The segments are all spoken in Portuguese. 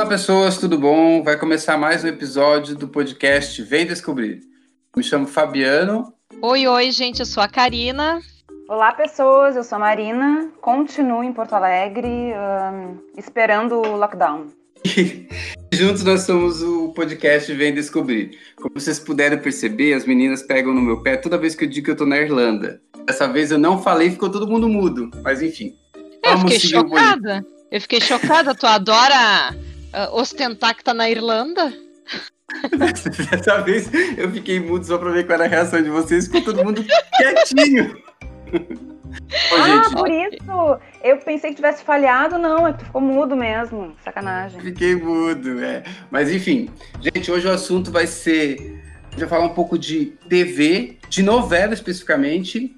Olá, pessoas, tudo bom? Vai começar mais um episódio do podcast Vem Descobrir. Me chamo Fabiano. Oi, oi, gente, eu sou a Karina. Olá, pessoas, eu sou a Marina. Continuo em Porto Alegre, um, esperando o lockdown. Juntos nós somos o podcast Vem Descobrir. Como vocês puderam perceber, as meninas pegam no meu pé toda vez que eu digo que eu tô na Irlanda. Dessa vez eu não falei, ficou todo mundo mudo. Mas enfim. Eu fiquei chocada. Eu fiquei chocada. Tu adora uh, ostentar que tá na Irlanda? Dessa vez eu fiquei mudo só pra ver qual era a reação de vocês, ficou todo mundo quietinho. Ô, ah, gente. por isso! Eu pensei que tivesse falhado, não, é que tu ficou mudo mesmo. Sacanagem. Fiquei mudo, é. Mas enfim, gente, hoje o assunto vai ser. A gente vai falar um pouco de TV, de novela especificamente.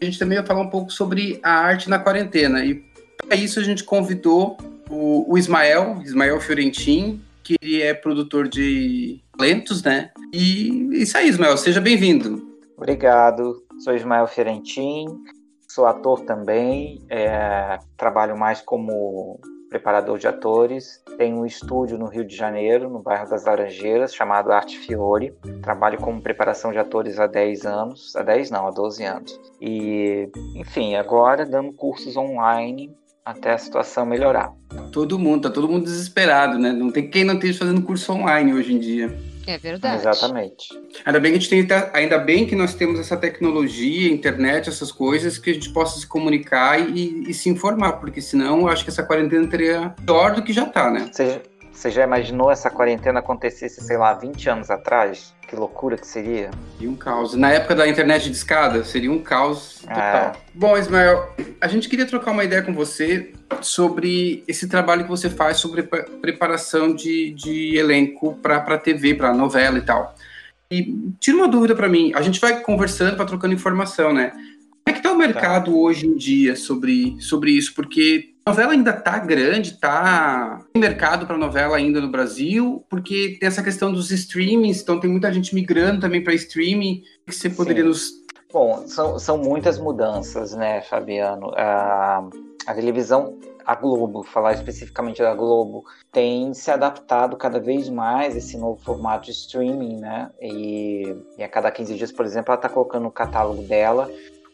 A gente também vai falar um pouco sobre a arte na quarentena. E para isso a gente convidou o, o Ismael, Ismael Fiorentin, que ele é produtor de talentos, né? E isso aí, Ismael, seja bem-vindo. Obrigado, sou Ismael Fiorentin, sou ator também, é, trabalho mais como preparador de atores. Tenho um estúdio no Rio de Janeiro, no bairro das Laranjeiras, chamado Arte Fiore. Trabalho como preparação de atores há 10 anos, há 10 não, há 12 anos. E, enfim, agora dando cursos online até a situação melhorar. Todo mundo, tá todo mundo desesperado, né? Não tem quem não esteja fazendo curso online hoje em dia. É verdade. Exatamente. Ainda bem que a gente tem, ainda bem que nós temos essa tecnologia, internet, essas coisas, que a gente possa se comunicar e, e se informar, porque senão eu acho que essa quarentena teria pior do que já tá, né? Você, você já imaginou essa quarentena acontecesse, sei lá, 20 anos atrás? Que loucura que seria. E um caos. Na época da internet de escada, seria um caos total. É. Bom, Ismael, a gente queria trocar uma ideia com você sobre esse trabalho que você faz sobre preparação de, de elenco para TV, para novela e tal. E tira uma dúvida para mim. A gente vai conversando, vai trocando informação, né? Como é que está o mercado tá. hoje em dia sobre, sobre isso? Porque a novela ainda tá grande, tá tem mercado para novela ainda no Brasil, porque tem essa questão dos streamings, então tem muita gente migrando também para streaming. O que você poderia Sim. nos Bom, são, são muitas mudanças, né, Fabiano? A, a televisão, a Globo, falar especificamente da Globo, tem se adaptado cada vez mais a esse novo formato de streaming, né? E, e a cada 15 dias, por exemplo, ela está colocando no catálogo dela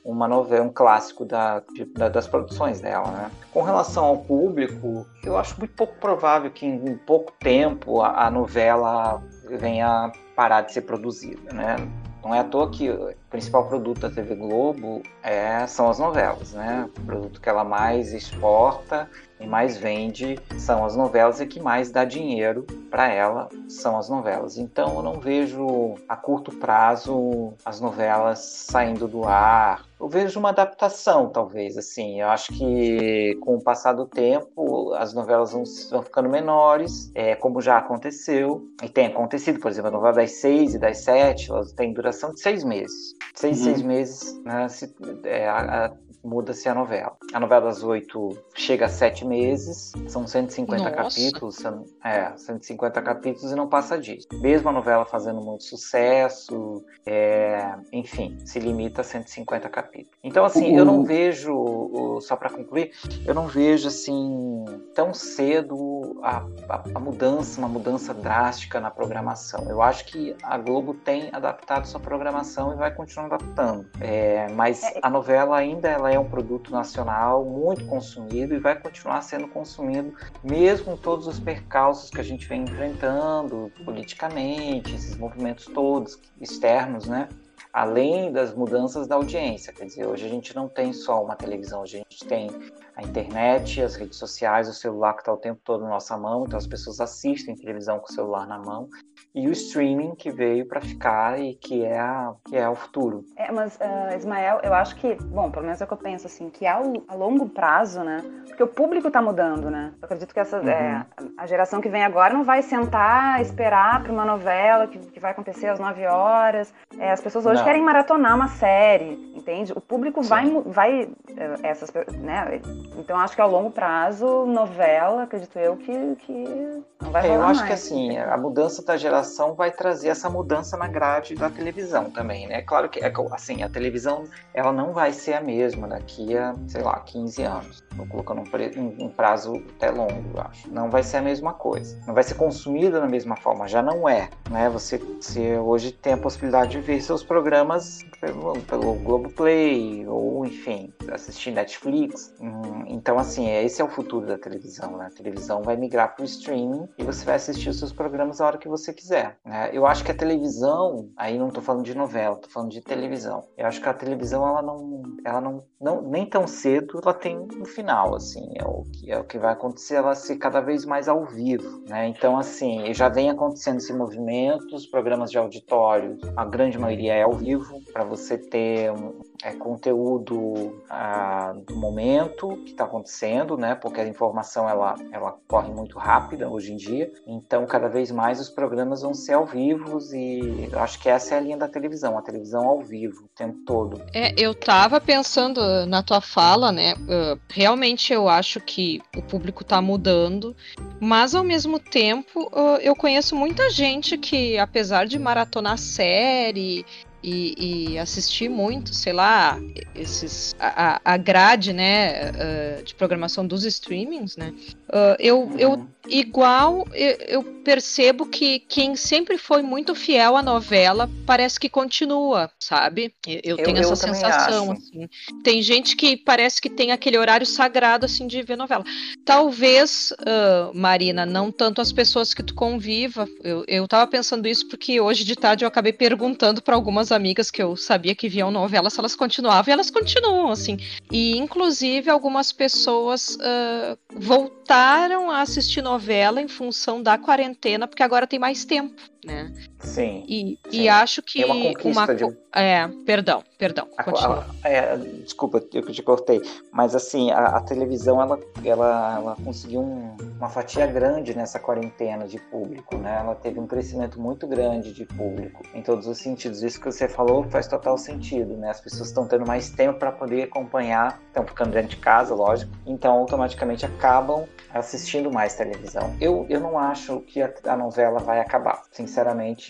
uma novela, um clássico da, da, das produções dela, né? Com relação ao público, eu acho muito pouco provável que em, em pouco tempo a, a, novela venha parar de ser produzida, né? Não é à toa que o principal produto da TV Globo é, são as novelas, né? O produto que ela mais exporta e mais vende são as novelas e que mais dá dinheiro para ela são as novelas. Então eu não vejo a curto prazo as novelas saindo do ar. Eu vejo uma adaptação, talvez, assim. Eu acho que com o passar do tempo as novelas vão, vão ficando menores, é, como já aconteceu e tem acontecido. Por exemplo, a novela das seis e das sete, elas têm duração de seis meses. Seis, uhum. seis meses, né, se, é, a, a, muda-se a novela. A novela das oito chega a sete meses, são 150 Nossa. capítulos, é, 150 capítulos e não passa disso. Mesmo a novela fazendo muito sucesso, é, enfim, se limita a 150 capítulos. Então, assim, eu não vejo, só para concluir, eu não vejo, assim, tão cedo a, a, a mudança, uma mudança drástica na programação. Eu acho que a Globo tem adaptado sua programação e vai continuar adaptando. É, mas é, a novela ainda ela é um produto nacional muito consumido e vai continuar sendo consumido, mesmo com todos os percalços que a gente vem enfrentando politicamente, esses movimentos todos externos, né? Além das mudanças da audiência, quer dizer, hoje a gente não tem só uma televisão, a gente tem a internet, as redes sociais, o celular que está o tempo todo na nossa mão, então as pessoas assistem televisão com o celular na mão, e o streaming que veio para ficar e que é, a, que é o futuro. É, mas, uh, Ismael, eu acho que, bom, pelo menos é o que eu penso, assim, que a, a longo prazo, né, porque o público está mudando, né, eu acredito que essa, é, uhum. é, a geração que vem agora não vai sentar, esperar para uma novela que, que, vai acontecer às 9 horas, é, as pessoas hoje não. querem maratonar uma série, entende? O público Sim. vai, vai eh, essas, né, então acho que ao longo prazo, novela, acredito eu, que, que Não vai é, eu acho mais. que assim, a mudança da geração vai trazer essa mudança na grade da televisão também, né? Claro que é, assim, a televisão ela não vai ser a mesma daqui a, sei lá, 15 anos. Estou colocando um, um, prazo até longo, eu acho. Não vai ser a mesma coisa. Não vai ser consumida da mesma forma, já não é. Né? Você, você hoje tem a possibilidade de ver seus programas pelo, pelo Globoplay, ou enfim, assistir Netflix. Hum, então, assim, esse é o futuro da televisão. Né? A televisão vai migrar para o streaming e você vai assistir os seus programas a hora que você quiser. Né? Eu acho que a televisão, aí não estou falando de novela, estou falando de televisão. Eu acho que a televisão, ela não, ela não, não nem tão cedo, ela tem um final, assim, é o que, é o que vai acontecer, ela ser cada vez mais ao vivo, né? Então, assim, já vem acontecendo esse movimento, os programas de auditório, a grande maioria é ao vivo, para você ter um, é, conteúdo ah, do momento que está acontecendo, né? Porque a informação ela, ela corre muito rápida hoje em dia. Então, cada vez mais os programas vão ser ao vivo e eu acho que essa é a linha da televisão, a televisão ao vivo o tempo todo. É, eu tava pensando na tua fala, né? Uh, realmente eu acho que o público está mudando, mas ao mesmo tempo uh, eu conheço muita gente que, apesar de maratonar série e, e, assistir muito, sei lá, esses a, a grade, né, uh, de programação dos streamings, né? Uh, eu, eu uhum. igual eu, eu, percebo que quem sempre foi muito fiel à novela parece que continua, sabe? Eu, eu tenho essa sensação. Assim. Tem gente que parece que tem aquele horário sagrado assim de ver novela. Talvez, uh, Marina, não tanto as pessoas que tu conviva. Eu, eu tava pensando isso porque hoje de tarde eu acabei perguntando para algumas amigas que eu sabia que viam novela se elas continuavam e elas continuam assim. E inclusive algumas pessoas uh, voltaram a assistir novela em função da quarentena, porque agora tem mais tempo, né? Sim. E, sim. e acho que é uma, uma de... é, perdão, perdão. A, a, é, desculpa, eu te cortei, mas assim a, a televisão ela, ela, ela conseguiu um, uma fatia grande nessa quarentena de público, né? Ela teve um crescimento muito grande de público em todos os sentidos. Isso que você falou faz total sentido, né? As pessoas estão tendo mais tempo para poder acompanhar, estão ficando dentro de casa, lógico. Então automaticamente acabam assistindo mais televisão. Eu, eu não acho que a, a novela vai acabar. Sinceramente,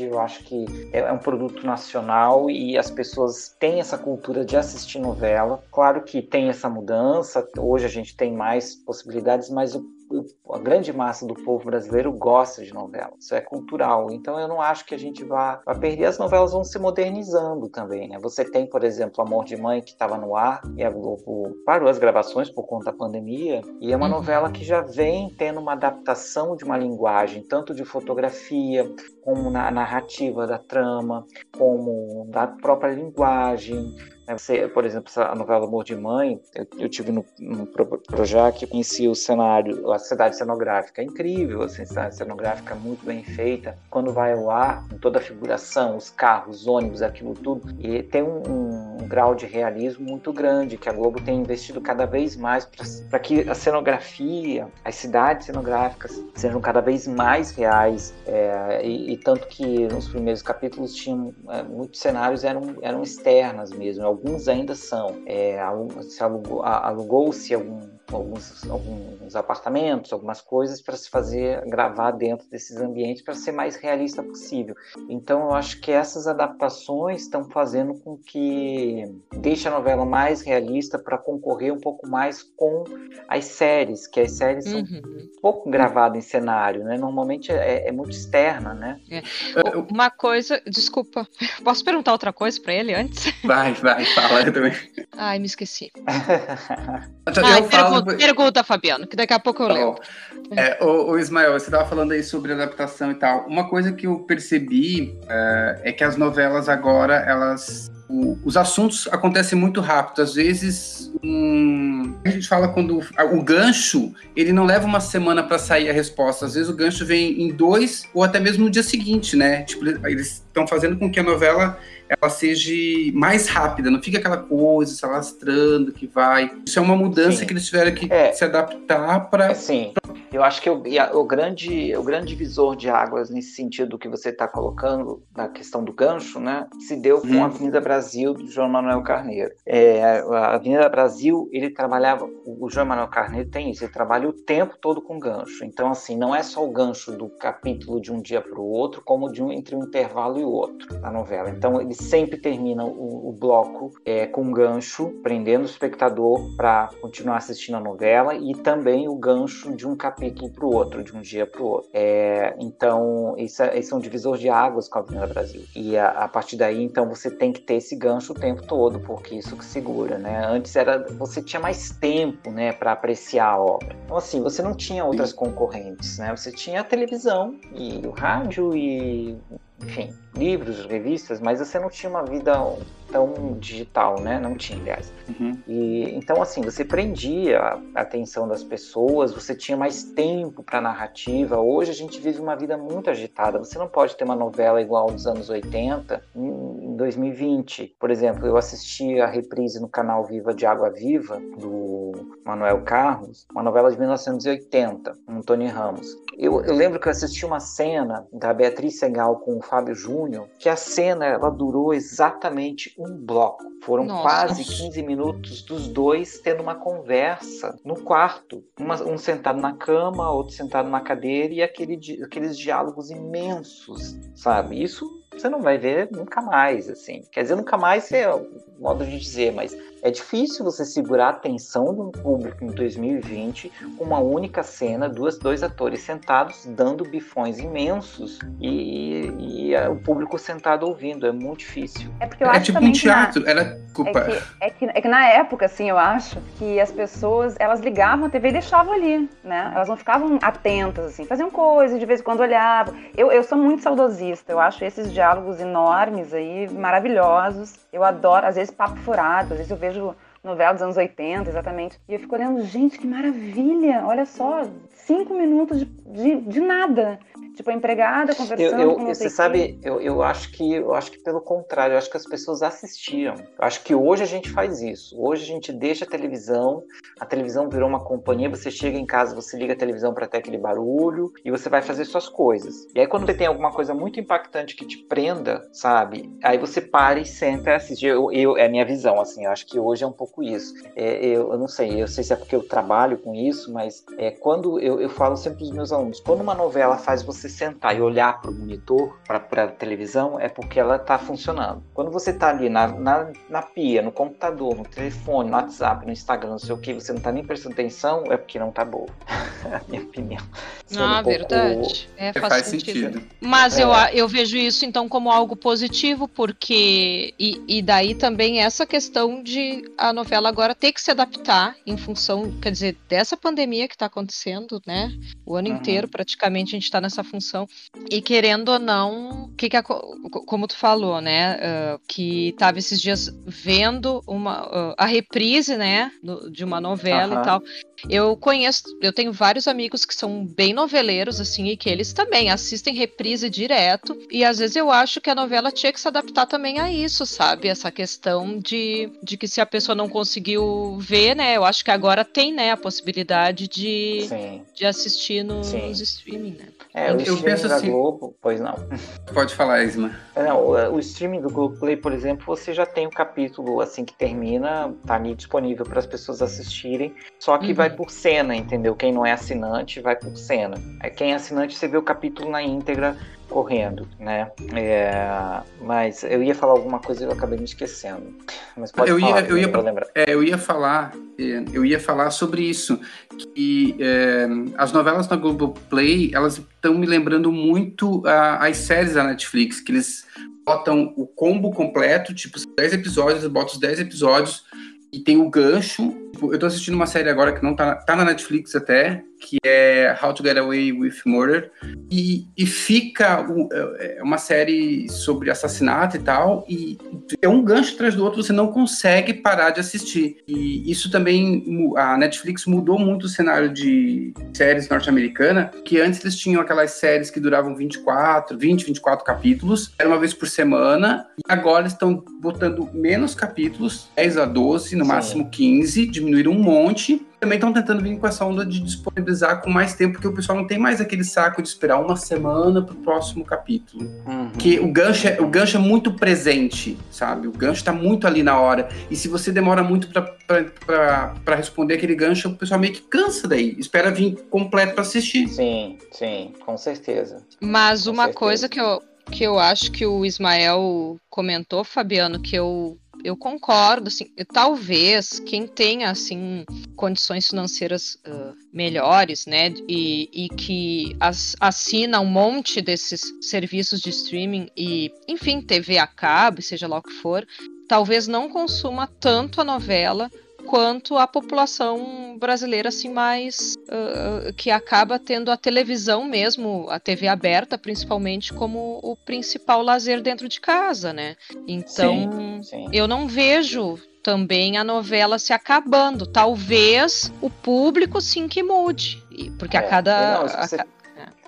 eu acho que é, é um produto nacional e as pessoas têm essa cultura de assistir novela. Claro que tem essa mudança, hoje a gente tem mais possibilidades, mas o a grande massa do povo brasileiro gosta de novela. Isso é cultural. Então eu não acho que a gente vá, vá perder. As novelas vão se modernizando também, né? Você tem, por exemplo, Amor de Mãe que estava no ar e a Globo parou as gravações por conta da pandemia. E é uma uhum. novela que já vem tendo uma adaptação de uma linguagem, tanto de fotografia, como na narrativa da trama, como da própria linguagem, você, por exemplo, a novela Amor de Mãe, eu, eu tive no, no Projac, conheci o cenário, a cidade cenográfica, é incrível, assim, a cenográfica muito bem feita. Quando vai ao ar, toda a figuração, os carros, os ônibus, aquilo tudo, e tem um, um, um grau de realismo muito grande, que a Globo tem investido cada vez mais para que a cenografia, as cidades cenográficas sejam cada vez mais reais, é, e, e, tanto que nos primeiros capítulos tinham é, muitos cenários eram, eram externas mesmo, alguns ainda são. É, se alugou, alugou-se algum alguns, alguns apartamentos, algumas coisas para se fazer gravar dentro desses ambientes para ser mais realista possível. Então eu acho que essas adaptações estão fazendo com que deixe a novela mais realista para concorrer um pouco mais com as séries, que as séries uhum. são pouco gravadas em cenário, né? Normalmente é, é muito externa, né? É. Uma coisa, desculpa, posso perguntar outra coisa para ele antes? Vai, vai, fala eu também. Ai, me esqueci. Ai, falo pergunta, pergunta, Fabiano, que daqui a pouco eu tá leio. É, o, o, Ismael, você estava falando aí sobre adaptação e tal. Uma coisa que eu percebi é, é que as novelas agora, elas o, os assuntos acontecem muito rápido. Às vezes, um, a gente fala quando o gancho ele não leva uma semana para sair a resposta. Às vezes o gancho vem em dois ou até mesmo no dia seguinte, né? Tipo, eles estão fazendo com que a novela ela seja mais rápida, não fica aquela coisa se alastrando que vai. Isso é uma mudança Sim. que eles tiveram que é. se adaptar para. Sim. Eu acho que o, o, grande, o grande divisor de águas nesse sentido que você está colocando, na questão do gancho, né, se deu com hum. a Avenida Brasil do João Manuel Carneiro. É, a Avenida Brasil, ele trabalhava, o João Manuel Carneiro tem isso, ele trabalha o tempo todo com gancho. Então, assim, não é só o gancho do capítulo de um dia para o outro, como de um, entre um intervalo e o outro na novela. Então, ele sempre termina o, o bloco é, com um gancho, prendendo o espectador para continuar assistindo a novela e também o gancho de um capítulo para o outro, de um dia para o outro. É, então, isso, é, isso é um divisor de águas com a Avenida Brasil. E a, a, partir daí, então, você tem que ter esse gancho o tempo todo, porque isso que segura, né? Antes era você tinha mais tempo, né, para apreciar a obra. Então, assim, você não tinha outras concorrentes, né? Você tinha a televisão e o rádio e enfim, livros, revistas, mas você não tinha uma vida tão digital, né? Não tinha, aliás. Uhum. E então assim, você prendia a atenção das pessoas, você tinha mais tempo para narrativa. Hoje a gente vive uma vida muito agitada. Você não pode ter uma novela igual dos anos 80 em 2020. Por exemplo, eu assisti a reprise no canal Viva de Água Viva do Manuel Carlos, uma novela de 1980, com Tony Ramos. Eu, eu lembro que eu assisti uma cena da Beatriz Segal com o Fábio Júnior, que a cena ela durou exatamente um bloco. Foram Nossa. quase 15 minutos dos dois tendo uma conversa no quarto. Uma, um sentado na cama, outro sentado na cadeira e aquele, aqueles diálogos imensos, sabe? Isso você não vai ver nunca mais, assim. Quer dizer, nunca mais é o modo de dizer, mas é difícil você segurar a atenção de um público em 2020 com uma única cena, duas, dois atores sentados dando bifões imensos e, e, e o público sentado ouvindo. É muito difícil. É porque eu é acho tipo um teatro. Na... Era... É, que, é, que, é que na época, assim, eu acho que as pessoas elas ligavam a TV e deixavam ali, né? Elas não ficavam atentas, assim, faziam coisas, de vez em quando olhavam. Eu, eu sou muito saudosista, eu acho esses diálogos enormes aí, maravilhosos. Eu adoro, às vezes, papo furado, às vezes eu vejo vejo novela dos anos 80, exatamente. E eu fico olhando, gente, que maravilha! Olha só, cinco minutos de, de, de nada. Tipo, a empregada conversando eu, eu, com Você sabe, eu, eu acho que eu acho que pelo contrário, eu acho que as pessoas assistiam. Eu acho que hoje a gente faz isso. Hoje a gente deixa a televisão, a televisão virou uma companhia, você chega em casa, você liga a televisão para ter aquele barulho e você vai fazer suas coisas. E aí quando você tem alguma coisa muito impactante que te prenda, sabe? Aí você para e senta e assiste. Eu, eu, é a minha visão, assim, eu acho que hoje é um pouco isso. É, eu, eu não sei, eu sei se é porque eu trabalho com isso, mas é, quando eu, eu falo sempre para os meus alunos, quando uma novela faz você sentar e olhar para o monitor, para a televisão, é porque ela está funcionando. Quando você está ali na, na, na, pia, no computador, no telefone, no WhatsApp, no Instagram, não sei o que, você não está nem prestando atenção, é porque não está boa. a minha opinião. ah, um verdade. É, faz, faz sentido. sentido. Mas é. eu, eu vejo isso então como algo positivo, porque. E, e daí também essa questão de a novela agora ter que se adaptar em função, quer dizer, dessa pandemia que está acontecendo, né? O ano uhum. inteiro, praticamente, a gente está nessa função. E querendo ou não, que, que como tu falou, né? Uh, que tava esses dias vendo uma, uh, a reprise, né? No, de uma novela uhum. e tal. Eu conheço, eu tenho vários amigos que são bem noveleiros, assim, e que eles também assistem reprise direto. E às vezes eu acho que a novela tinha que se adaptar também a isso, sabe? Essa questão de, de que se a pessoa não conseguiu ver, né? Eu acho que agora tem, né, a possibilidade de, de assistir no, nos streaming, né? É, o eu penso da assim... Globo, pois não. Pode falar, Isma. Não, o, streaming do Globo Play, por exemplo, você já tem o capítulo assim que termina, tá ali disponível para as pessoas assistirem, só que uhum. vai por cena, entendeu? Quem não é assinante vai por cena. Quem é assinante, você vê o capítulo na íntegra correndo, né? É, mas eu ia falar alguma coisa e eu acabei me esquecendo. Mas pode eu falar, ia, eu ia, lembrar. É, eu ia falar, é, eu ia falar sobre isso que é, as novelas na Globoplay elas estão me lembrando muito a, as séries da Netflix que eles botam o combo completo, tipo 10 episódios, botam os 10 episódios e tem o gancho eu tô assistindo uma série agora que não tá, tá na Netflix até, que é How to Get Away with Murder, e, e fica é, é uma série sobre assassinato e tal, e é um gancho atrás do outro, você não consegue parar de assistir. E isso também, a Netflix mudou muito o cenário de séries norte-americana, que antes eles tinham aquelas séries que duravam 24, 20, 24 capítulos, era uma vez por semana, e agora estão botando menos capítulos, 10 a 12, no Sim. máximo 15, diminuíram um monte, também estão tentando vir com essa onda de disponibilizar com mais tempo, porque o pessoal não tem mais aquele saco de esperar uma semana para o próximo capítulo. Uhum. Que o gancho, é, o gancho é muito presente, sabe? O gancho está muito ali na hora. E se você demora muito para responder aquele gancho, o pessoal meio que cansa daí. Espera vir completo para assistir. Sim, sim, com certeza. Mas uma certeza. coisa que eu, que eu acho que o Ismael comentou, Fabiano, que eu eu concordo, assim, talvez quem tenha, assim, condições financeiras uh, melhores, né, e, e que as, assina um monte desses serviços de streaming e, enfim, TV a cabo, seja lá o que for, talvez não consuma tanto a novela quanto a população brasileira assim mais uh, que acaba tendo a televisão mesmo, a TV aberta principalmente como o principal lazer dentro de casa, né? Então, sim, sim. eu não vejo também a novela se acabando. Talvez o público sim que mude, porque é, a cada não, a.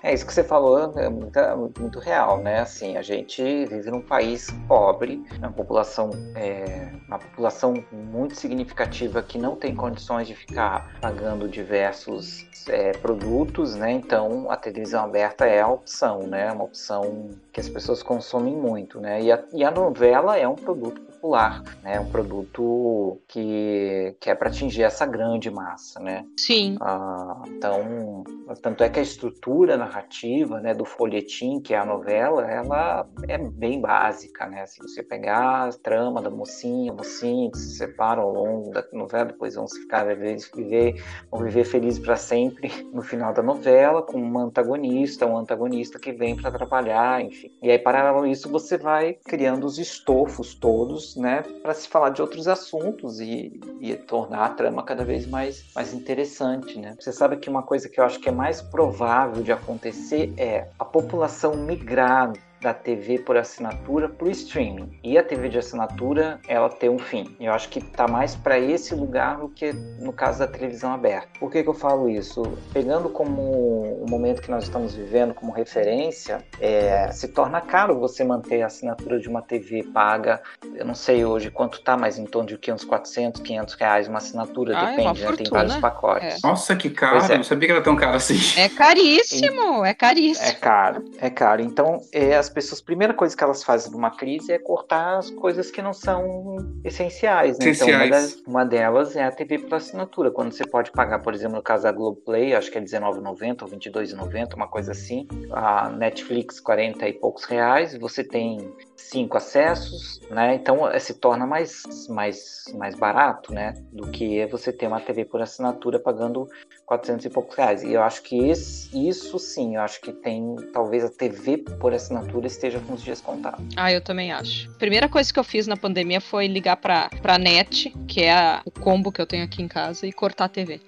É, isso que você falou é muito, muito real, né? Assim, a gente vive num país pobre, uma população, é, uma população muito significativa que não tem condições de ficar pagando diversos é, produtos, né? Então a televisão aberta é a opção, né? Uma opção que as pessoas consomem muito, né? E a, e a novela é um produto popular, né? Um produto que, que é para atingir essa grande massa, né? Sim. Ah, então, tanto é que a estrutura narrativa, né, do folhetim, que é a novela, ela é bem básica, né? Se você pegar a trama da mocinha, mocinha que se separam ao longo da novela, depois vão se ficar viver, viver vão viver felizes para sempre no final da novela, com um antagonista, um antagonista que vem para atrapalhar, enfim. E aí, paralelo a isso, você vai criando os estofos todos né, para se falar de outros assuntos e, e, tornar a trama cada vez mais, mais interessante, né? Você sabe que uma coisa que eu acho que é mais provável de acontecer é a população migrar da TV por assinatura para o streaming. E a TV de assinatura, ela tem um fim. Eu acho que está mais para esse lugar do que no caso da televisão aberta. Por que, que eu falo isso? Pegando como o momento que nós estamos vivendo como referência, é, se torna caro você manter a assinatura de uma TV paga. Eu não sei hoje quanto tá, mas em torno de uns 400, 500 reais uma assinatura, ah, depende, é né? Tem vários pacotes. É. Nossa, que caro! É. Não sabia que era tão caro assim. É caríssimo, é caríssimo. É caro, é caro. Então, é, as pessoas, a primeira coisa que elas fazem numa crise é cortar as coisas que não são essenciais. Né? essenciais. Então, uma, das, uma, delas é a TV por assinatura. Quando você pode pagar, por exemplo, no caso da Globoplay, acho que é R$19,90 ou R$22,90, uma coisa assim. A Netflix, 40 e poucos reais. Você tem cinco acessos, né? Então eh, se torna mais, mais, mais barato, né? Do que você ter uma TV por assinatura pagando 400 e poucos reais. E eu acho que isso sim, eu acho que tem, talvez a TV por assinatura esteja com os dias contados. Ah, eu também acho. Primeira coisa que eu fiz na pandemia foi ligar para pra net, que é a, o combo que eu tenho aqui em casa, e cortar a TV.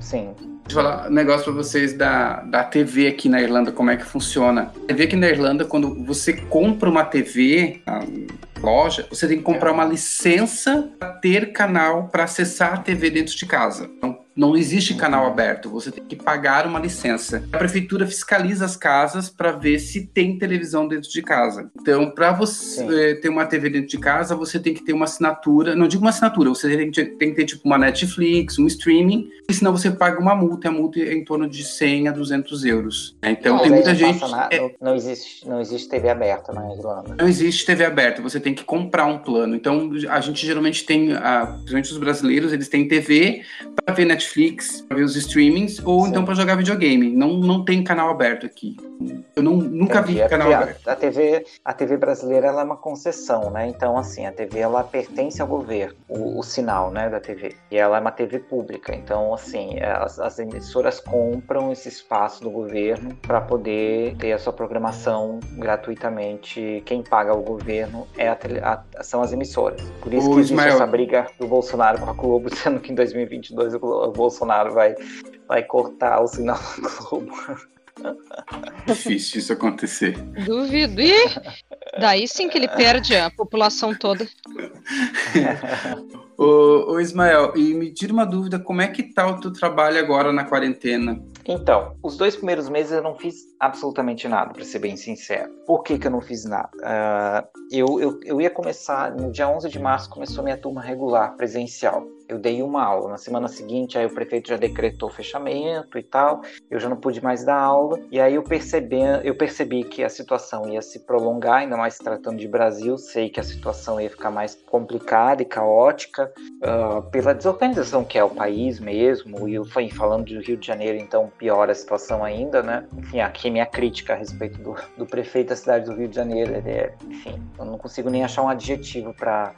Sim. Deixa eu falar um negócio para vocês da, da TV aqui na Irlanda, como é que funciona. A TV aqui na Irlanda, quando você compra uma TV na loja, você tem que comprar uma licença para ter canal para acessar a TV dentro de casa. Então, não existe canal aberto, você tem que pagar uma licença. A prefeitura fiscaliza as casas para ver se tem televisão dentro de casa. Então, para você Sim. Ter uma TV dentro de casa, você tem que ter uma assinatura. Não digo uma assinatura, você tem que, ter, tem que ter tipo uma Netflix, um streaming, e senão você paga uma multa. A multa é em torno de 100 a 200 euros. Então, não, tem muita gente. Na... É... Não, existe, não existe TV aberta na Irlanda. Não existe TV aberta, você tem que comprar um plano. Então, a gente geralmente tem, principalmente os brasileiros, eles têm TV para ver Netflix Netflix, para ver os streamings, ou Sim. então para jogar videogame. Não, não tem canal aberto aqui. Eu não, nunca Entendi. vi é canal aberto. A, a, TV, a TV brasileira ela é uma concessão, né? Então, assim, a TV ela pertence ao governo, o, o sinal, né, da TV. E ela é uma TV pública. Então, assim, as, as emissoras compram esse espaço do governo para poder ter a sua programação gratuitamente. Quem paga o governo é a, a, são as emissoras. Por isso o que existe Ismael... essa briga do Bolsonaro com a Globo, sendo que em 2022 o, o Bolsonaro vai, vai cortar o sinal da Globo. Difícil isso acontecer. Duvido. E daí sim que ele perde a população toda. ô, ô, Ismael, e me tira uma dúvida, como é que tá o teu trabalho agora na quarentena? Então, os dois primeiros meses eu não fiz absolutamente nada, para ser bem sincero. Por que, que eu não fiz nada? Uh, eu, eu, eu ia começar, no dia 11 de março começou minha turma regular, presencial eu dei uma aula. Na semana seguinte, aí o prefeito já decretou fechamento e tal, eu já não pude mais dar aula. E aí eu percebi, eu percebi que a situação ia se prolongar, ainda mais tratando de Brasil, sei que a situação ia ficar mais complicada e caótica uh, pela desorganização que é o país mesmo. E eu falando do Rio de Janeiro, então piora a situação ainda, né? Enfim, aqui minha crítica a respeito do, do prefeito da cidade do Rio de Janeiro, ele é, enfim, eu não consigo nem achar um adjetivo para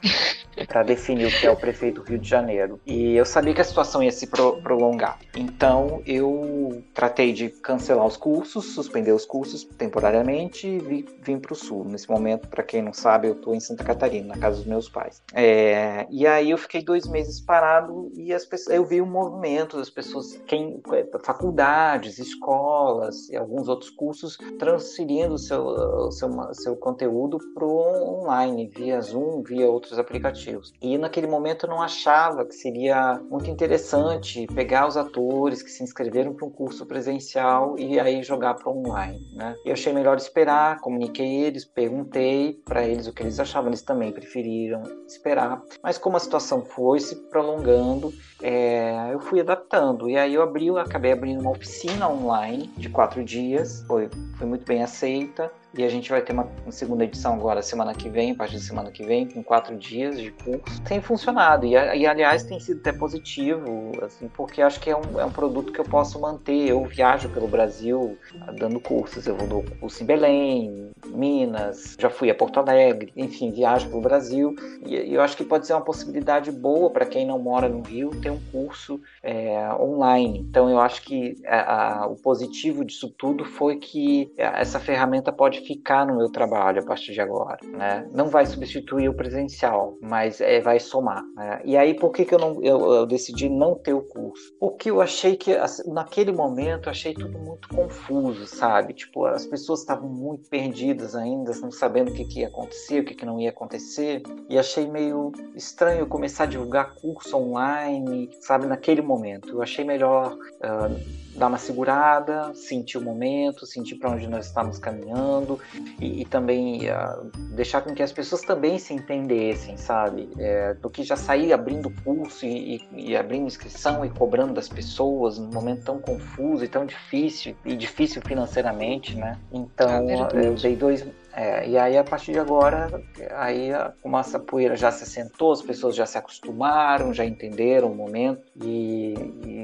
definir o que é o prefeito do Rio de Janeiro. E eu sabia que a situação ia se pro prolongar. Então eu tratei de cancelar os cursos, suspender os cursos temporariamente e vi, vim para o sul. Nesse momento, para quem não sabe, eu estou em Santa Catarina, na casa dos meus pais. É, e aí eu fiquei dois meses parado e as eu vi um movimento das pessoas, quem, faculdades, escolas e alguns outros cursos transferindo o seu, seu, seu conteúdo para o online, via Zoom, via outros aplicativos. E naquele momento eu não achava que seria muito interessante pegar os atores que se inscreveram para um curso presencial e aí jogar para online, né? Eu achei melhor esperar, comuniquei eles, perguntei para eles o que eles achavam, eles também preferiram esperar. Mas como a situação foi se prolongando, é, eu fui adaptando. E aí eu abri, eu acabei abrindo uma oficina online de quatro dias, foi, foi muito bem aceita. E a gente vai ter uma, uma, segunda edição agora, semana que vem, a partir de semana que vem, com quatro dias de curso. Tem funcionado. E, e aliás, tem sido até positivo, assim, porque acho que é um, é um produto que eu posso manter. Eu viajo pelo Brasil dando cursos. Eu vou dar curso em Belém, Minas, já fui a Porto Alegre, enfim, viajo pelo Brasil. E, eu acho que pode ser uma possibilidade boa para quem não mora no Rio ter um curso é, online. Então, eu acho que a, a, o positivo disso tudo foi que essa ferramenta pode ficar no meu trabalho a partir de agora, né? Não vai substituir o presencial, mas é, vai somar. Né? E aí, por que, que eu, não, eu, eu, decidi não ter o curso? Porque eu achei que, naquele momento, eu achei tudo muito confuso, sabe? Tipo, as pessoas estavam muito perdidas ainda, não sabendo o que, que ia acontecer, o que, que não ia acontecer, e achei meio estranho começar a divulgar curso online, sabe? Naquele momento. Eu achei melhor. Uh, dar uma segurada, sentir o momento, sentir para onde nós estamos caminhando e, e também uh, deixar com que as pessoas também se entendessem, sabe? É, do que já sair abrindo curso e, e, e, abrindo inscrição e cobrando das pessoas num momento tão confuso e tão difícil e difícil financeiramente, né? Então é eu dei dois é, e aí, a partir de agora, aí como essa poeira já se assentou, as pessoas já se acostumaram, já entenderam o momento, e,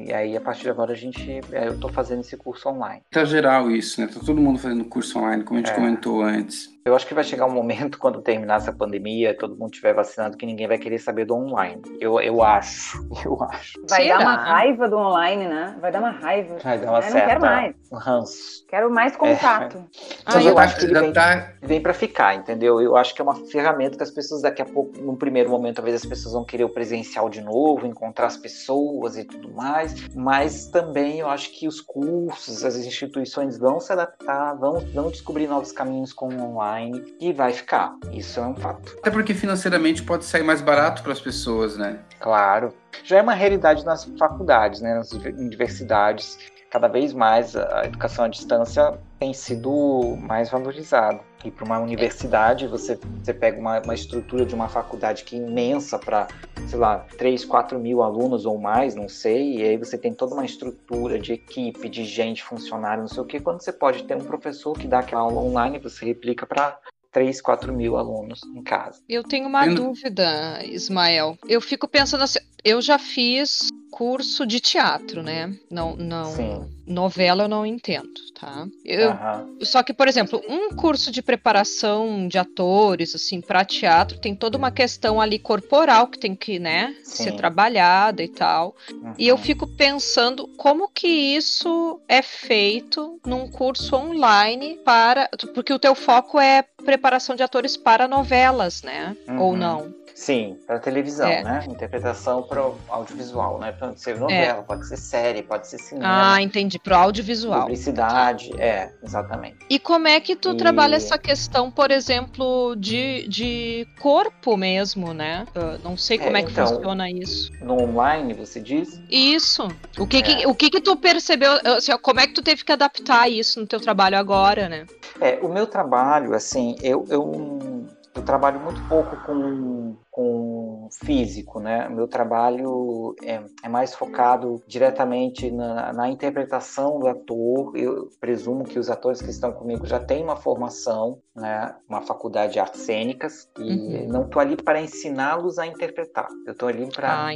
e aí, a partir de agora, a gente, é, eu estou fazendo esse curso online. Tá geral isso, né? Tá todo mundo fazendo curso online, como a gente é. comentou antes. Eu acho que vai chegar um momento, quando terminar essa pandemia, todo mundo estiver vacinado, que ninguém vai querer saber do online. Eu, eu acho. Eu acho. Vai Será? dar uma raiva do online, né? Vai dar uma raiva. Vai dar uma eu certa... não quero mais. Um ranço. Quero mais contato. É. Ah, eu, eu acho que ele vem, tá... vem para ficar, entendeu? Eu acho que é uma ferramenta que as pessoas daqui a pouco, num primeiro momento, talvez as pessoas vão querer o presencial de novo, encontrar as pessoas e tudo mais. Mas também eu acho que os cursos, as instituições vão se adaptar, vão, vão descobrir novos caminhos com o online online e vai ficar. Isso é um fato. Até porque financeiramente pode sair mais barato para as pessoas, né? Claro. Já é uma realidade nas faculdades, né, nas universidades. Cada vez mais a educação à distância tem sido mais valorizada. E para uma universidade, você, você pega uma, uma estrutura de uma faculdade que é imensa para, sei lá, 3, 4 mil alunos ou mais, não sei, e aí você tem toda uma estrutura de equipe, de gente, funcionário, não sei o que, quando você pode ter um professor que dá aquela aula online, você replica para 3, 4 mil alunos em casa. Eu tenho uma dúvida, Ismael. Eu fico pensando assim, eu já fiz curso de teatro, né? Não, não. Sim. Novela eu não entendo, tá? Eu, uhum. Só que, por exemplo, um curso de preparação de atores, assim, para teatro, tem toda uma questão ali corporal que tem que, né, Sim. ser trabalhada e tal. Uhum. E eu fico pensando como que isso é feito num curso online para. Porque o teu foco é preparação de atores para novelas, né? Uhum. Ou não? Sim, para televisão, é. né? Interpretação para audiovisual, né? Pode ser novela, é. pode ser série, pode ser cinema. Ah, entendi, para audiovisual. Publicidade, é, exatamente. E como é que tu e... trabalha essa questão, por exemplo, de, de corpo mesmo, né? Eu não sei como é, é que então, funciona isso. No online, você diz? Isso. O que, que é. o que, que tu percebeu? Assim, como é que tu teve que adaptar isso no teu trabalho agora, né? É, o meu trabalho, assim, eu, eu eu trabalho muito pouco com, com físico, né? Meu trabalho é, é mais focado diretamente na, na, interpretação do ator. Eu presumo que os atores que estão comigo já têm uma formação, né? Uma faculdade de artes cênicas e uhum. não estou ali para ensiná-los a interpretar. Eu estou ali para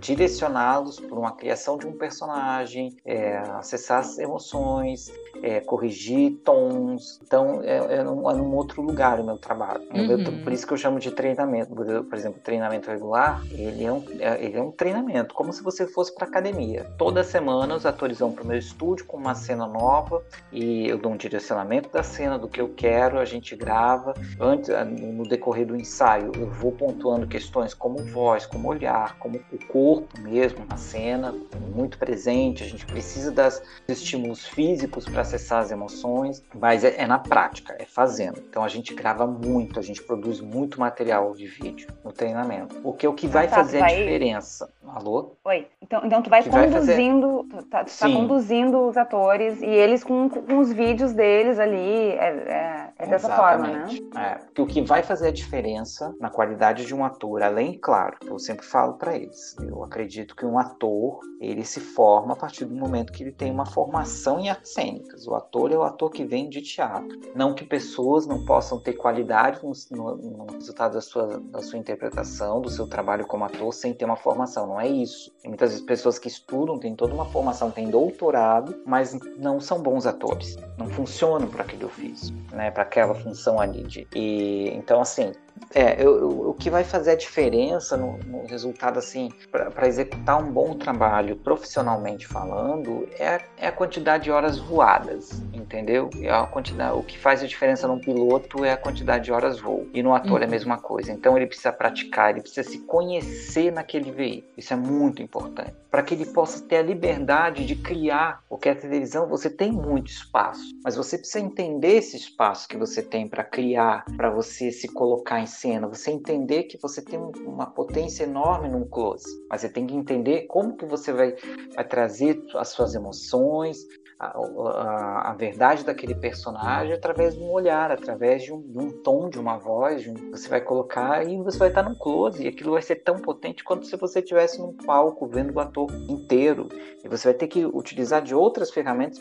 direcioná-los para uma criação de um personagem, é, acessar as emoções, é, corrigir tons. Então, é, é, num, é outro lugar o meu trabalho. Uhum. por isso que eu chamo de treinamento. Por exemplo, treinamento regular, ele é um, é, ele é um treinamento, como se você fosse para academia. Toda semana os atores vão para o meu estúdio com uma cena nova e eu dou um direcionamento da cena, do que eu quero, a gente grava. Antes, no decorrer do ensaio, eu vou pontuando questões como voz, como olhar, como o corpo mesmo na cena, muito presente. A gente precisa das estímulos físicos para acessar as emoções, mas é, é na prática, é fazendo. Então a gente grava muito, a gente produz muito material de vídeo no treinamento. O que é o que vai tá, fazer vai... a diferença. Alô? Oi. Então, então tu vai conduzindo, fazer... tá, tu tá conduzindo os atores e eles com, com os vídeos deles ali, é, é, é dessa forma, né? É, porque o que vai fazer a diferença na qualidade de um ator, além, claro, eu sempre falo para eles, eu acredito que um ator, ele se forma a partir do momento que ele tem uma formação em artes cênicas. O ator é o ator que vem de teatro. Não que pessoas não possam ter qualidade no, no, no resultado da sua, da sua interpretação, do seu trabalho como ator, sem ter uma formação. Não é isso. Tem muitas pessoas que estudam, têm toda uma formação, têm doutorado, mas não são bons atores. Não funcionam para aquele ofício, né? para aquela função ali. De... E, então, assim, é, eu, eu, o que vai fazer a diferença no, no resultado, assim, para executar um bom trabalho profissionalmente falando, é, é, a quantidade de horas voadas, entendeu? É a quantidade, o que faz a diferença num piloto é a quantidade de horas voo. E no ator uhum. é a uhum. mesma coisa. Então ele precisa praticar, ele precisa se conhecer naquele veículo. Isso é muito importante. Para que ele possa ter a liberdade de criar, porque a televisão você tem muito espaço, mas você precisa entender esse espaço que você tem para criar, para você se colocar em cena, você entender que você tem uma potência enorme num close, mas você tem que entender como que você vai, vai trazer as suas emoções, a, a, a, verdade daquele personagem através de um olhar, através de um, de um tom, de uma voz, de um, você vai colocar e você vai estar num close e aquilo vai ser tão potente quanto se você estivesse num palco vendo o ator inteiro e você vai ter que utilizar de outras ferramentas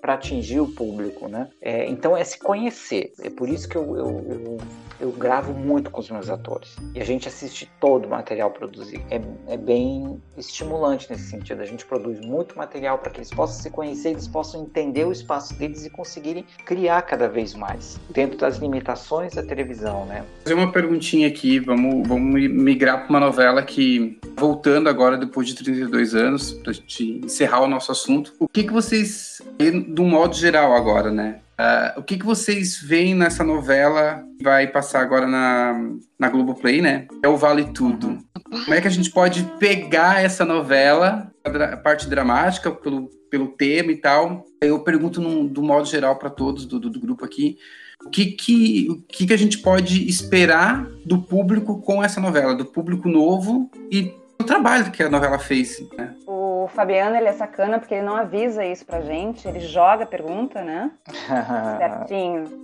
para atingir o público, né? É, então é se conhecer. É por isso que eu, eu, eu, eu, gravo muito com os meus atores e a gente assiste todo o material produzido. É, é bem estimulante nesse sentido. A gente produz muito material para que eles possam se conhecer eles possam entender o espaço deles e conseguirem criar cada vez mais, dentro das limitações da televisão, né? Vou fazer uma perguntinha aqui, vamos, vamos migrar para uma novela que, voltando agora depois de 32 anos, para a gente encerrar o nosso assunto, o que, que vocês, de um modo geral agora, né? Uh, o que, que vocês veem nessa novela que vai passar agora na, na Globoplay, né? É o Vale Tudo. Como é que a gente pode pegar essa novela, a parte dramática, pelo, pelo tema e tal? Eu pergunto num, do modo geral para todos do, do, do, grupo aqui, o que que, o que que a gente pode esperar do público com essa novela, do público novo e do trabalho que a novela fez, né? O Fabiano, ele é sacana porque ele não avisa isso pra gente, ele joga a pergunta, né? Certinho.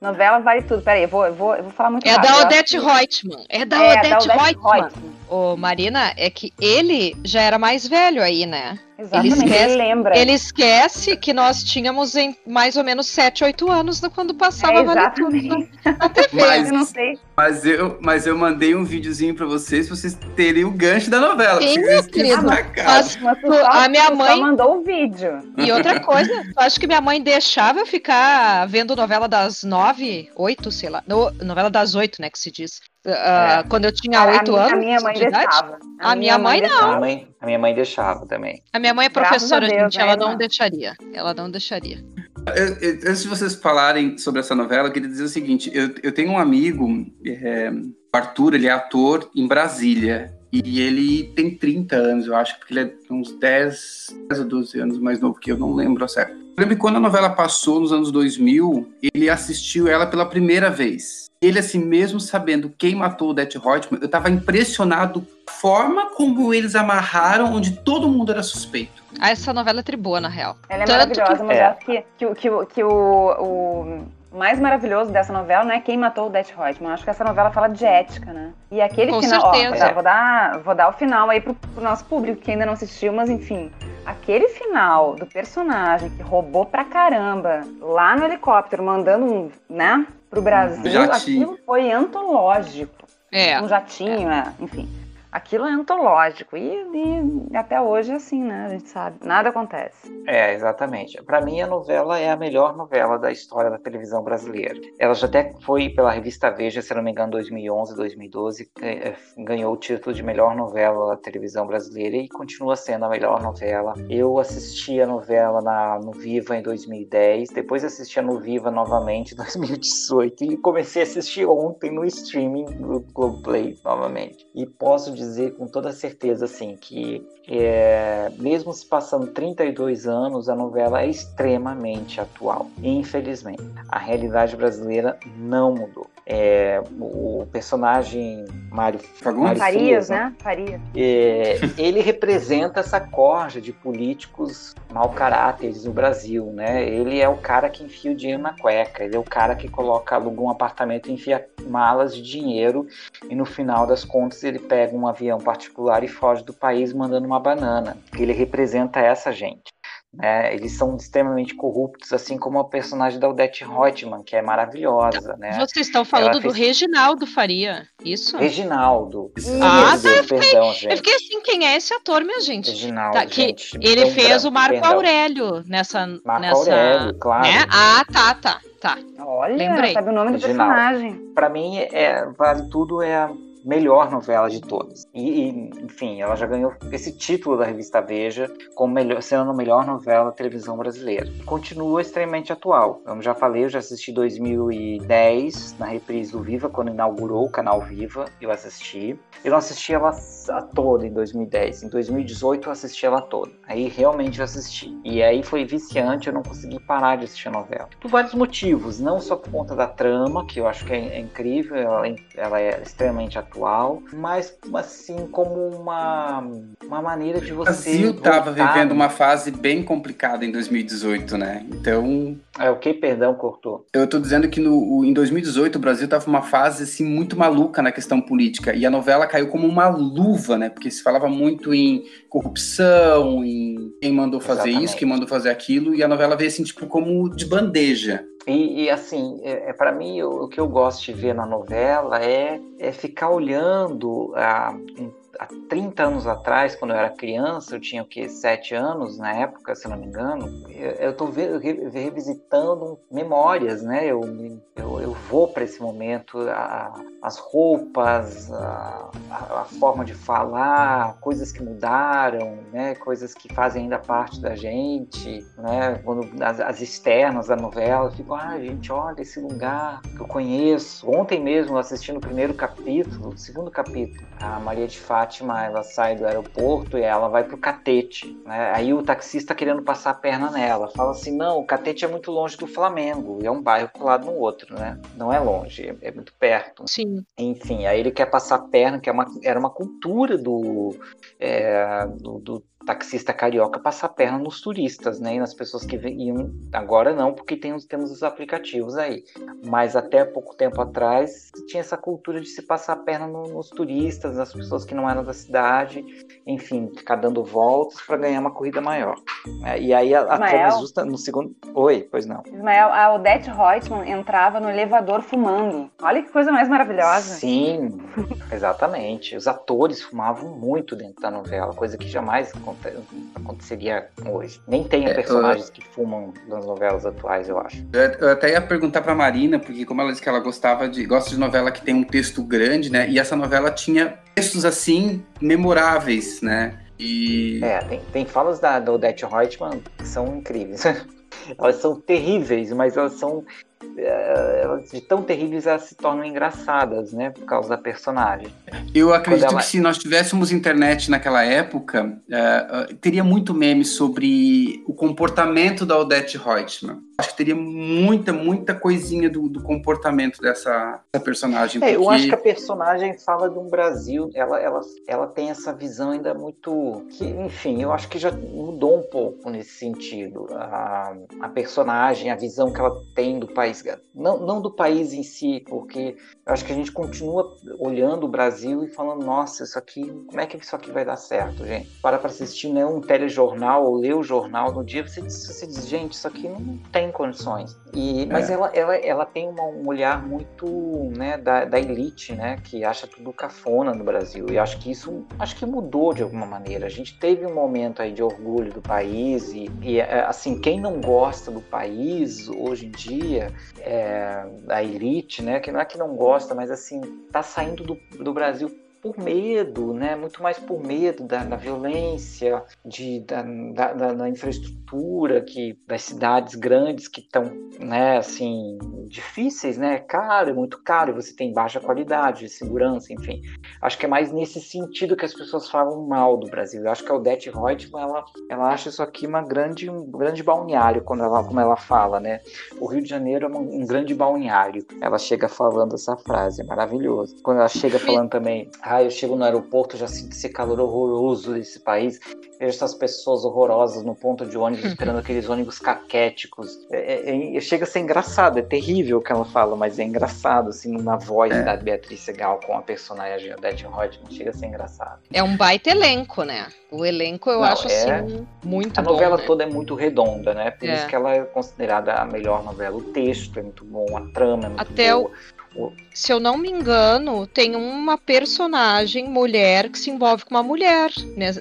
Novela vale tudo. Peraí, eu vou, eu vou, eu vou falar muito É rápido. da Eu Odete Reutemann. É da É, Odete da Odete Reutemann. Reutemann. Ô, Marina, é que ele já era mais velho aí, né? Exatamente, Ele ele, esquece- lembra. Ele esquece que nós tínhamos em mais ou menos 7, 8 anos da- quando passava É, Vale Tudo exatamente. na- na TV. Mas- Eu não sei. Mas eu, mas eu mandei um videozinho pra vocês, pra vocês terem o gancho da novela. Sim, vocês querido. Mas Mas tu a minha mãe- só mandou o vídeo. E outra coisa, eu acho que minha mãe deixava eu ficar vendo novela das nove, oito, sei lá. No- novela das oito, né, que se diz. Ah, Quando eu tinha A- a oito anos. A minha mãe de deixava. A minha mãe não. A minha mãe, a minha mãe deixava também. A minha mãe é professora, a Deus, gente. né, Ela não deixaria. Ela não deixaria. Eu- eu- antes de vocês falarem sobre essa novela, eu queria dizer o seguinte: eu, eu tenho um amigo, é, o Arthur, ele é ator em Brasília. E ele tem 30 anos, eu acho, porque ele é uns 10, 10 ou 12 anos mais novo que eu, não lembro certo. Eu lembro que quando a novela passou nos anos 2000, ele assistiu ela pela primeira vez. Ele, assim, mesmo sabendo quem matou o Det Reutemann, eu tava impressionado com a forma como eles amarraram, onde todo mundo era suspeito. Ah, essa novela é boa, na real. Ela é Tanto maravilhosa, mas É. acho que, que, o- que, o- que o, o mais maravilhoso dessa novela não é quem matou o Det Reutemann. Acho que essa novela fala de ética, né? E aquele Com final, certeza. ó, vou dar, vou dar o final aí pro, pro nosso público que ainda não assistiu, mas enfim. Aquele final do personagem que roubou pra caramba lá no helicóptero, mandando um, né, pro Brasil, Jatinho. aquilo foi antológico. É. Um jatinho, é. enfim. Aquilo é antológico. E, e até hoje é assim, né? A gente sabe. Nada acontece. É, exatamente. Para mim, a novela é a melhor novela da história da televisão brasileira. Ela já até foi pela revista Veja, se não me engano, 2011, 2012, eh, ganhou o título de melhor novela da televisão brasileira e continua sendo a melhor novela. Eu assisti a novela na, no Viva em 2010, depois assisti a no Viva novamente em 2018 e comecei a assistir ontem no streaming do Globoplay novamente. E posso dizer com toda certeza assim que é, mesmo se passando 32 anos, a novela é extremamente atual. Infelizmente, a realidade brasileira não mudou. É, o personagem Mário, Fagundes? Mário Farias, Frias, né? Farias. é, ele representa essa corja de políticos mau caráteres no Brasil, né? Ele é o cara que enfia o dinheiro na cueca, ele é o cara que coloca, aluga um apartamento e enfia malas de dinheiro e no final das contas ele pega um avião particular e foge do país mandando uma banana. Ele representa essa gente. Né? eles são extremamente corruptos, assim como a personagem da Odete Reutemann, que é maravilhosa, né? Vocês estão falando Ela do fez- Reginaldo Faria. Isso? Reginaldo. Ah, Meu Deus, perdão, Eu gente. fiquei assim, quem é esse ator, minha gente? Reginaldo, Tá, que gente. Ele fez branco, o Marco perdão. Aurélio nessa. Marco nessa Aurélio, claro. né? Ah, tá, tá, tá. Olha, Lembrei. sabe o nome do Original. personagem. Pra mim, é, Vale Tudo é a melhor novela de todas. E, e, enfim, ela já ganhou esse título da revista Veja como melhor, sendo a melhor novela da televisão brasileira. Continua extremamente atual. Como já falei, eu já assisti 2010 na reprise do Viva, quando inaugurou o canal Viva, eu assisti. Eu não assisti ela a toda em 2010. Em 2018 eu assisti ela toda. Aí realmente eu assisti. E aí foi viciante, eu não consegui parar de assistir a novela. Por vários motivos, não só por conta da trama, que eu acho que é, é incrível, ela, é- ela é extremamente atual, mas assim como uma, uma maneira de O você. Brasil estava vivendo uma fase bem complicada em 2018, né? Então, É o que, perdão, cortou. eu tô dizendo que no, o- em 2018 o Brasil tava numa fase assim muito maluca na questão política e a novela caiu como uma luva, né? Porque se falava muito em corrupção, em quem mandou fazer Exatamente. isso, quem mandou fazer aquilo e a novela veio assim tipo como de bandeja. E, e, assim, é, é, para mim, o, o que eu gosto de ver na novela é, é ficar olhando a, há 30 anos atrás, quando eu era criança, eu tinha o quê? 7 anos na época, se não me engano, eu, re- revisitando memórias, né? Eu, eu, eu vou para esse momento, a- as roupas, a, a- forma de falar, coisas que mudaram, né? Coisas que fazem ainda parte da gente, né? Quando as, as externas da novela, fico, ah, gente, olha esse lugar que eu conheço. Ontem mesmo, assistindo o primeiro capítulo, o segundo capítulo, a Maria de Fátima, ela sai do aeroporto e ela vai pro Catete, né? Aí o taxista querendo passar a perna nela, fala assim, não, o Catete é muito longe do Flamengo, e é um bairro colado no outro, né? Não é longe, é, é muito perto. Sim. Enfim, aí ele quer passar a perna, que é uma, era uma cultura do, é, do, do- taxista carioca passar a perna nos turistas, né? E nas pessoas que iam. Agora não, porque tem, temos os aplicativos aí. Mas até pouco tempo atrás tinha essa cultura de se passar a perna no, nos turistas, nas pessoas que não eram da cidade, enfim, ficar dando voltas para ganhar uma corrida maior. É, e aí a, a justa no segundo. Oi, pois não. Ismael, a Odette Reutemann entrava no elevador fumando. Olha que coisa mais maravilhosa. Sim, exatamente. Os atores fumavam muito dentro da novela, coisa que jamais aconteceria hoje. Nem tem é, personagens eu... que fumam nas novelas atuais, eu acho. Eu até ia perguntar pra Marina, porque como ela disse que ela gostava de. gosta de novela que tem um texto grande, né? E essa novela tinha textos assim memoráveis, né? E... É, tem, tem falas da, da Odette Reutemann que são incríveis. elas são terríveis, mas elas são é, de tão terríveis elas se tornam engraçadas, né? Por causa da personagem. Eu acredito ela... que se nós tivéssemos internet naquela época, uh, uh, teria muito meme sobre o comportamento da Odette Reutemann. Acho que teria muita, muita coisinha do, do comportamento dessa, dessa personagem. É, porque... eu acho que a personagem fala de um Brasil, ela, ela, ela tem essa visão ainda muito. Que, enfim, eu acho que já mudou um pouco nesse sentido. A, a personagem, a visão que ela tem do país não, não do país em si, porque acho que a gente continua olhando o Brasil e falando, nossa, isso aqui, como é que isso aqui vai dar certo, gente? Para para assistir né, um telejornal ou ler o jornal no dia, você, você diz, gente, isso aqui não tem condições. E, mas é. ela, ela, ela tem uma, um olhar muito né, da, da elite, né, que acha tudo cafona no Brasil. E acho que isso acho que mudou de alguma maneira. A gente teve um momento aí de orgulho do país e, e assim, quem não gosta do país hoje em dia, é, a elite, né, que não é que não gosta, mas assim, tá saindo do, do Brasil por medo, né? muito mais por medo da, da violência, de, da, da, da, infraestrutura que das cidades grandes que estão né, assim, difíceis, né? caro, muito caro, você tem baixa qualidade, segurança, enfim. Acho que é mais nesse sentido que as pessoas falam mal do Brasil. Eu acho que a Odette Reutemann, ela, ela acha isso aqui uma grande, um grande balneário, quando ela, como ela fala, né? O Rio de Janeiro é um, um grande balneário. Ela chega falando essa frase, é maravilhoso. Quando ela chega falando também ah, eu chego no aeroporto, já sinto esse calor horroroso desse país. Vejo essas pessoas horrorosas no ponto de ônibus, esperando aqueles ônibus caquéticos. É, é, é, chega a ser engraçado, é terrível o que ela fala, mas é engraçado, assim, na voz é. da Beatriz Segal com a personagem Odette Rodman, chega a ser engraçado. É um baita elenco, né? O elenco eu Não, acho, é... assim, muito a bom. A novela né? toda é muito redonda, né? Por é. isso que ela é considerada a melhor novela. O texto é muito bom, a trama é muito Até boa. O se eu não me engano, tem uma personagem mulher que se envolve com uma mulher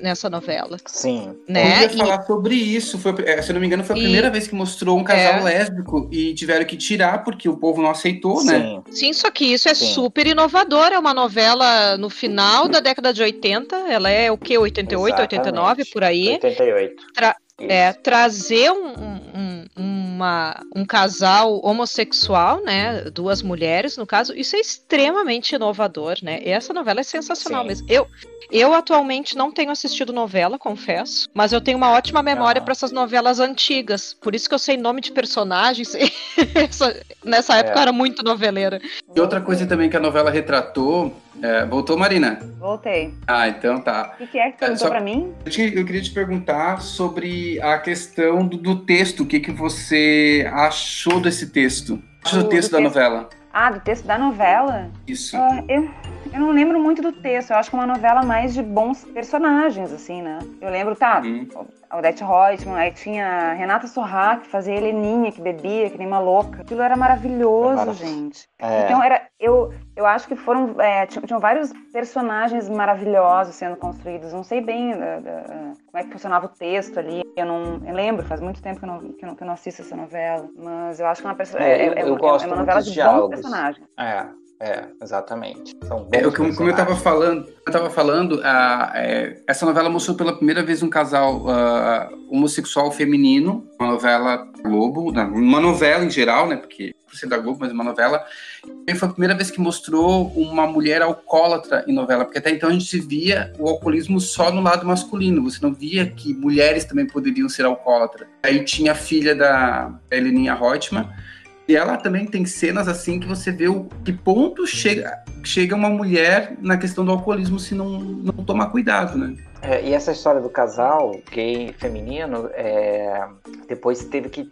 nessa novela. Sim. Né? Eu ia falar sobre isso. Foi, é, se eu não me engano, foi a e... primeira vez que mostrou um casal é... lésbico e tiveram que tirar porque o povo não aceitou, né? Sim. né? Sim, só que isso é Sim. super inovador. É uma novela no final da década de 80. Ela é o que? 88, Exatamente. 89, por aí. 88. Tra é, trazer um, um, uma, um casal homossexual, né? Duas mulheres, no caso, isso é extremamente inovador, né? E essa novela é sensacional Sim. mesmo. Eu, eu atualmente não tenho assistido novela, confesso, mas eu tenho uma ótima memória para essas novelas antigas. Por isso que eu sei nome de personagens. Nessa época é. eu era muito noveleira. E outra coisa também que a novela retratou é, voltou, Marina? Voltei. Ah, então tá. O que, é que é, perguntou é, para mim? Eu, eu, queria te perguntar sobre a questão do, do texto. O que, que você achou desse texto? Achou do, texto da texto... novela? Ah, do texto da novela? Isso. Uh, eu, eu não lembro muito do texto. Eu acho que é uma novela mais de bons personagens, assim, né? Eu lembro, tá, hum. Odete Reutemann, aí tinha Renata Sorrá, que fazia Heleninha, que bebia, que nem uma louca. Aquilo era maravilhoso, gente. É. Então, era, eu, eu acho que foram, é, tinham, tinham, vários personagens maravilhosos sendo construídos. Não sei bem uh, uh, como é que funcionava o texto ali. Eu não eu lembro, faz muito tempo que eu, não, que, eu não, que eu não assisto essa novela. Mas eu acho que é uma, é, é, é, uma, é uma novela de bons personagens. É. É, exatamente. É, como, como eu estava falando, eu tava falando, a, é, essa novela mostrou pela primeira vez um casal uh, homossexual feminino, uma novela Globo, uma novela em geral, né? Porque por ser da Globo, mas uma novela. E foi a primeira vez que mostrou uma mulher alcoólatra em novela, porque até então a gente via o alcoolismo só no lado masculino, você não via que mulheres também poderiam ser alcoólatras. Aí tinha a filha da Heleninha Reutemann, E ela também tem cenas assim que você vê o que ponto chega, chega uma mulher na questão do alcoolismo se não, não tomar cuidado, né? É, e essa história do casal gay feminino, é, depois teve que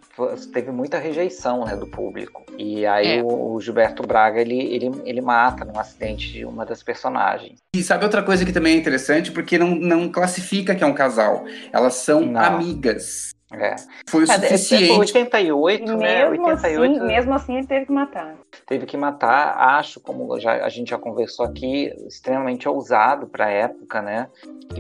teve muita rejeição né, do público. E aí é. o, o, Gilberto Braga ele, ele, ele mata num acidente de uma das personagens. E sabe outra coisa que também é interessante, porque não, não classifica que é um casal. Elas são não. amigas. É. Foi o suficiente. 88, mesmo né? 88. Assim, mesmo assim, ele teve que matar. Teve que matar, acho, como já, a gente já conversou aqui, extremamente ousado para a época, né?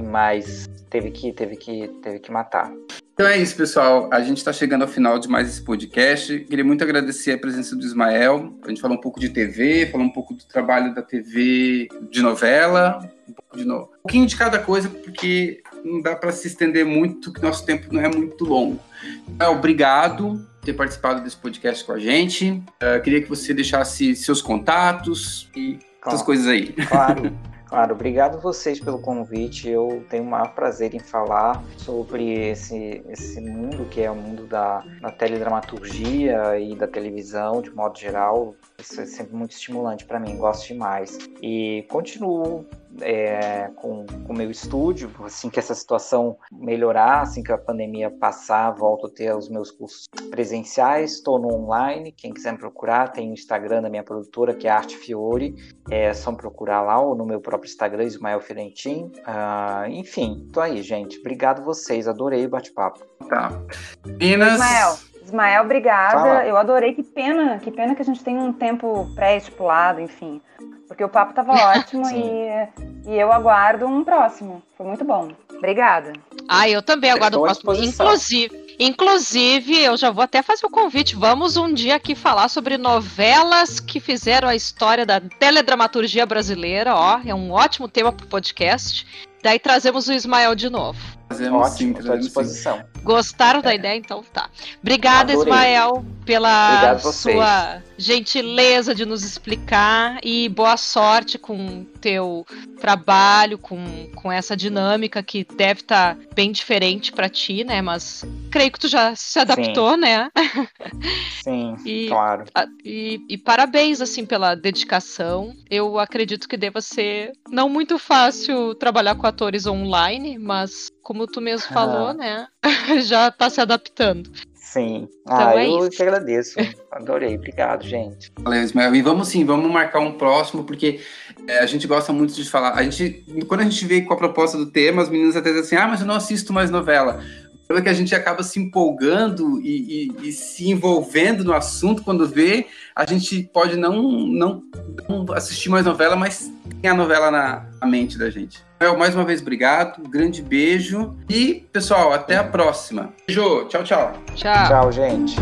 Mas teve que, teve que, teve que matar. Então é isso, pessoal. A gente está chegando ao final de mais esse podcast. Queria muito agradecer a presença do Ismael. A gente falou um pouco de TV, falou um pouco do trabalho da TV de novela, um pouco de no... um pouquinho de cada coisa, porque não dá para se estender muito, que nosso tempo não é muito longo. Então, obrigado por ter participado desse podcast com a gente. Uh, queria que você deixasse seus contatos e claro. essas coisas aí. Claro. Claro, obrigado vocês pelo convite. Eu tenho o maior prazer em falar sobre esse, esse mundo que é o mundo da, da teledramaturgia e da televisão, de modo geral. Isso é sempre muito estimulante para mim, gosto demais. E continuo é, com o meu estúdio, assim que essa situação melhorar, assim que a pandemia passar, volto a ter os meus cursos presenciais, estou no online, quem quiser me procurar, tem o Instagram da minha produtora, que é Arte Fiore, é só me procurar lá, ou no meu próprio Instagram, Ismael Firentin. Ah, enfim, tô aí, gente. Obrigado vocês, adorei o bate-papo. Tá. Minas... Ismael. Ismael, obrigada. Fala. Eu adorei. Que pena, que pena que a gente tem um tempo pré-estipulado, enfim. Porque o papo estava ótimo e, e eu aguardo um próximo. Foi muito bom. Obrigada. Ah, eu também aguardo o próximo. Inclusive, inclusive, eu já vou até fazer o convite. Vamos um dia aqui falar sobre novelas que fizeram a história da teledramaturgia brasileira. Ó, é um ótimo tema para o podcast. Daí trazemos o Ismael de novo. Fazemos Ótimo, sim, à disposição. Gostaram da ideia? Então tá. Obrigada, Adorei. Ismael, pela sua gentileza de nos explicar e boa sorte com teu trabalho, com, com essa dinâmica que deve estar tá bem diferente para ti, né? Mas creio que tu já se adaptou, Sim. né? Sim, e, claro. A, e, e parabéns, assim, pela dedicação. Eu acredito que deva ser não muito fácil trabalhar com atores online, mas como tu mesmo falou, ah. né? Já tá se adaptando. Sim. Então ah, é eu isso. que agradeço. Adorei. Obrigado, gente. Valeu, Ismael. E vamos sim, vamos marcar um próximo, porque é, a gente gosta muito de falar. A gente, quando a gente vê com a proposta do tema, as meninas até dizem assim: ah, mas eu não assisto mais novela. O é que a gente acaba se empolgando e, e, e, se envolvendo no assunto quando vê, a gente pode não, não, não assistir mais novela, mas tem a novela na, na mente da gente. Well, mais uma vez, obrigado, um grande beijo e, pessoal, até a próxima. Beijo, tchau, tchau. Tchau. Tchau, gente.